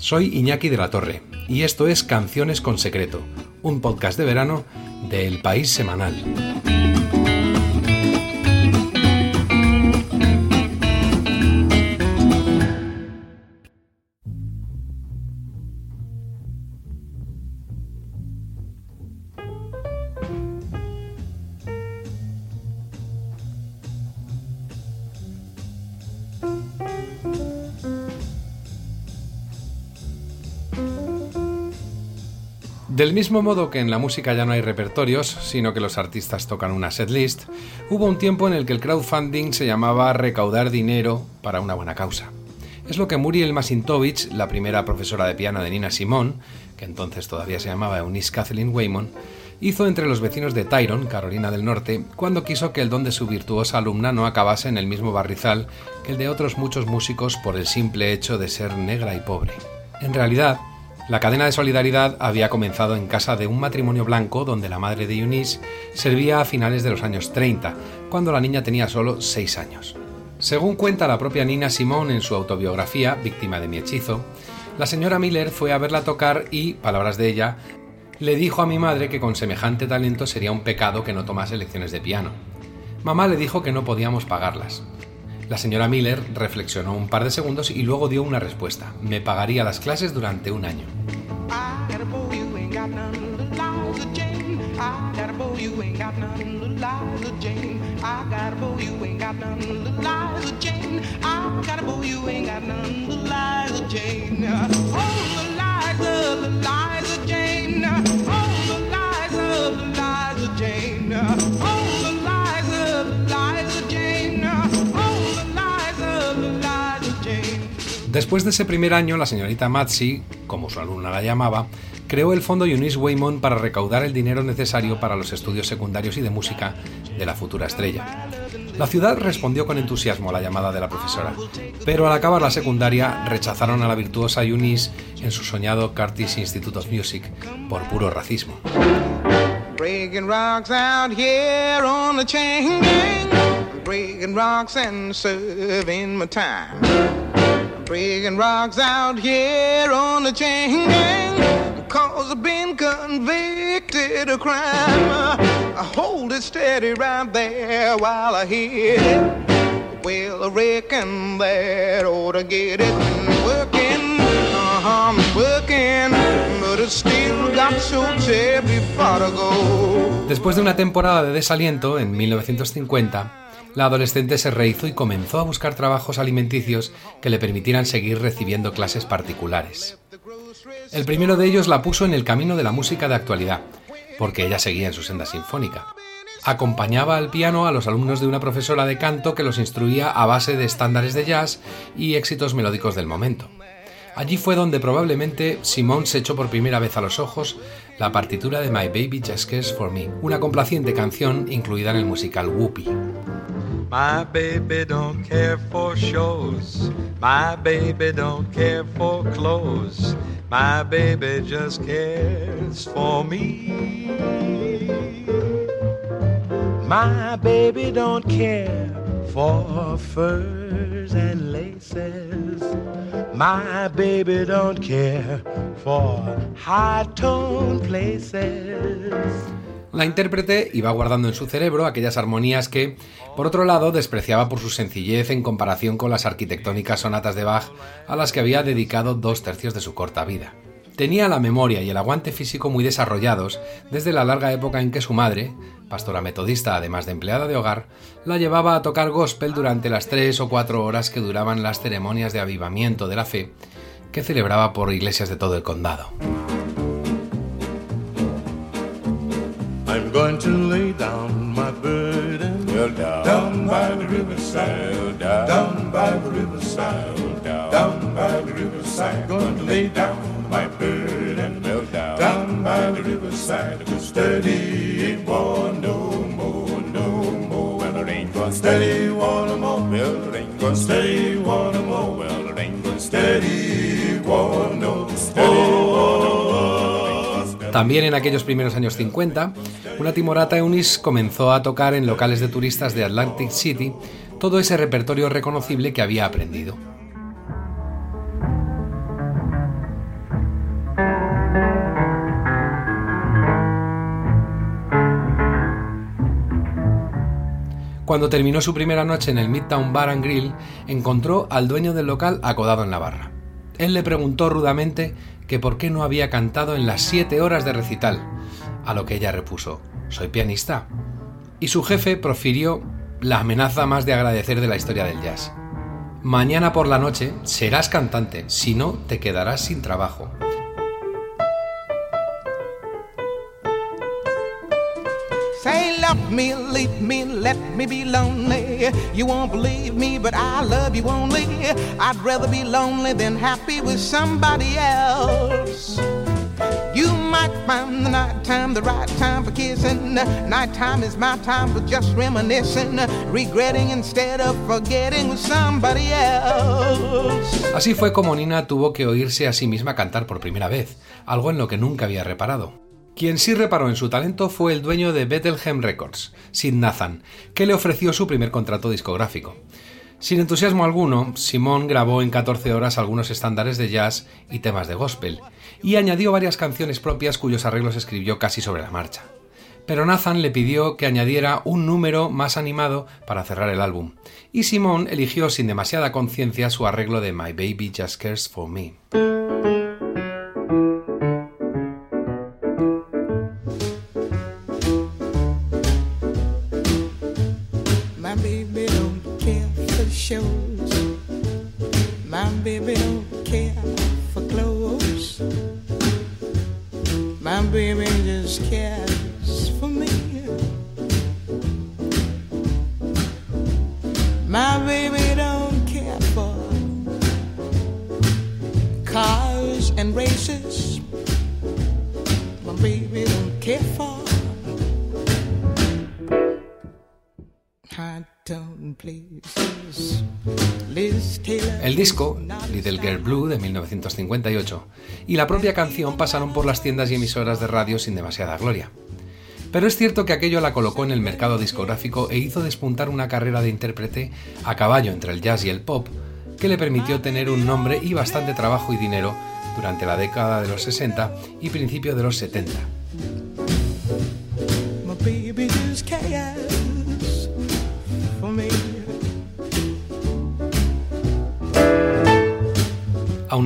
Soy Iñaki de la Torre y esto es Canciones con Secreto, un podcast de verano de El País Semanal. Del mismo modo que en la música ya no hay repertorios, sino que los artistas tocan una setlist, hubo un tiempo en el que el crowdfunding se llamaba recaudar dinero para una buena causa. Es lo que Muriel Masintovich, la primera profesora de piano de Nina Simone, que entonces todavía se llamaba Eunice Kathleen Waymon, hizo entre los vecinos de Tyron, Carolina del Norte, cuando quiso que el don de su virtuosa alumna no acabase en el mismo barrizal que el de otros muchos músicos por el simple hecho de ser negra y pobre. En realidad, la cadena de solidaridad había comenzado en casa de un matrimonio blanco donde la madre de Eunice servía a finales de los años 30, cuando la niña tenía solo 6 años. Según cuenta la propia Nina Simone en su autobiografía, Víctima de mi hechizo, la señora Miller fue a verla tocar y, palabras de ella, le dijo a mi madre que con semejante talento sería un pecado que no tomase lecciones de piano. Mamá le dijo que no podíamos pagarlas. La señora Miller reflexionó un par de segundos y luego dio una respuesta. Me pagaría las clases durante un año. Después de ese primer año, la señorita Matsi, como su alumna la llamaba, creó el fondo Eunice Waymon para recaudar el dinero necesario para los estudios secundarios y de música de la futura estrella. La ciudad respondió con entusiasmo a la llamada de la profesora, pero al acabar la secundaria rechazaron a la virtuosa Eunice en su soñado Curtis Institute of Music por puro racismo. Cause I've been convicted of crime. I hold it steady right there while I hit it. Well, I reckon that ought to get it working. Uh-huh, working. To go. Después de una temporada de desaliento en 1950, la adolescente se rehizo y comenzó a buscar trabajos alimenticios que le permitieran seguir recibiendo clases particulares. El primero de ellos la puso en el camino de la música de actualidad, porque ella seguía en su senda sinfónica. Acompañaba al piano a los alumnos de una profesora de canto que los instruía a base de estándares de jazz y éxitos melódicos del momento. Allí fue donde probablemente Simone se echó por primera vez a los ojos la partitura de My Baby Just Cares for Me, una complaciente canción incluida en el musical Whoopi. My baby don't care for shows. My baby don't care for clothes. My baby just cares for me. My baby don't care for furs and laces. My baby don't care for high tone places. La intérprete iba guardando en su cerebro aquellas armonías que, por otro lado, despreciaba por su sencillez en comparación con las arquitectónicas sonatas de Bach a las que había dedicado dos tercios de su corta vida. Tenía la memoria y el aguante físico muy desarrollados desde la larga época en que su madre, pastora metodista además de empleada de hogar, la llevaba a tocar gospel durante las tres o cuatro horas que duraban las ceremonias de avivamiento de la fe que celebraba por iglesias de todo el condado. To lay down my burden down, down by the riverside, down, down by the riverside, down, down by the riverside. Going to lay down my burden down, down by the riverside. Cause steady ain't one no more, no more. Well, it ain't going steady one more. Well, it ain't going steady one more. También en aquellos primeros años 50, una timorata Eunice comenzó a tocar en locales de turistas de Atlantic City todo ese repertorio reconocible que había aprendido. Cuando terminó su primera noche en el Midtown Bar and Grill, encontró al dueño del local acodado en la barra. Él le preguntó rudamente que por qué no había cantado en las siete horas de recital, a lo que ella repuso, soy pianista. Y su jefe profirió la amenaza más de agradecer de la historia del jazz. Mañana por la noche serás cantante, si no te quedarás sin trabajo. Me, leave me, let me be lonely. You won't believe me, but I love you only. I'd rather be lonely than happy with somebody else. You might find the night time the right time for kissing. Nighttime is my time for just reminiscing, regretting instead of forgetting with somebody else. Así fue como Nina tuvo que oírse a sí misma cantar por primera vez, algo en lo que nunca había reparado. Quien sí reparó en su talento fue el dueño de Bethlehem Records, Sid Nathan, que le ofreció su primer contrato discográfico. Sin entusiasmo alguno, Simón grabó en 14 horas algunos estándares de jazz y temas de gospel, y añadió varias canciones propias cuyos arreglos escribió casi sobre la marcha. Pero Nathan le pidió que añadiera un número más animado para cerrar el álbum, y Simón eligió sin demasiada conciencia su arreglo de My Baby Just Cares for Me. Shows. My baby don't care for clothes. My baby just cares for me. My baby don't care for cars and races. My baby don't care for El disco, Little Girl Blue de 1958, y la propia canción pasaron por las tiendas y emisoras de radio sin demasiada gloria. Pero es cierto que aquello la colocó en el mercado discográfico e hizo despuntar una carrera de intérprete a caballo entre el jazz y el pop, que le permitió tener un nombre y bastante trabajo y dinero durante la década de los 60 y principio de los 70.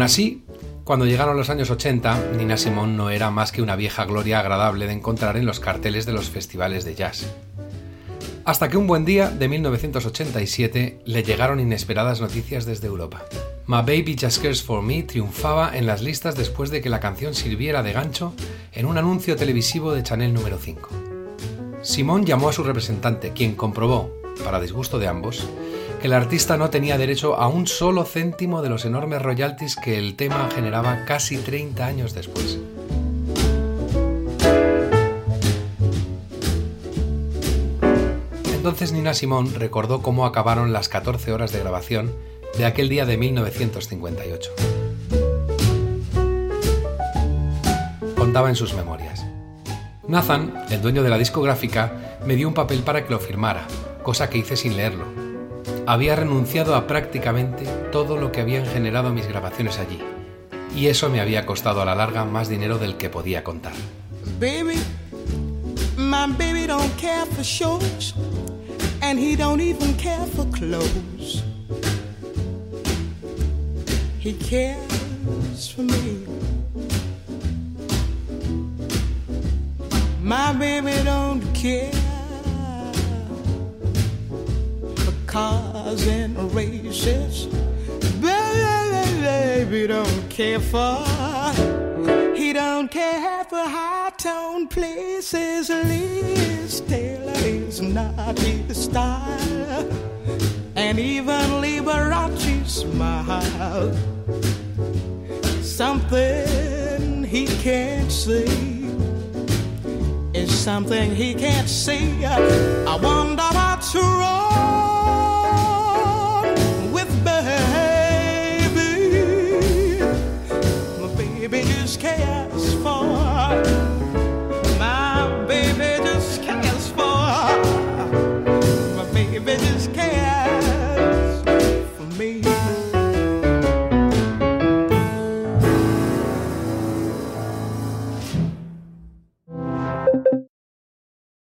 Así, cuando llegaron los años 80, Nina Simone no era más que una vieja gloria agradable de encontrar en los carteles de los festivales de jazz. Hasta que un buen día de 1987 le llegaron inesperadas noticias desde Europa. My Baby Just Cares for Me triunfaba en las listas después de que la canción sirviera de gancho en un anuncio televisivo de Chanel número 5. Simone llamó a su representante, quien comprobó, para disgusto de ambos, el artista no tenía derecho a un solo céntimo de los enormes royalties que el tema generaba casi 30 años después. Entonces Nina Simone recordó cómo acabaron las 14 horas de grabación de aquel día de 1958. Contaba en sus memorias. Nathan, el dueño de la discográfica, me dio un papel para que lo firmara, cosa que hice sin leerlo. Había renunciado a prácticamente todo lo que habían generado mis grabaciones allí, y eso me había costado a la larga más dinero del que podía contar. Baby, my baby don't care for shows, and he don't even care for clothes. He cares for me. Cars and races. Baby, don't care for. He don't care for high tone places. Liz Taylor is not his style, and even Liberace smile. Something he can't see is something he can't see. I wonder what's wrong baby just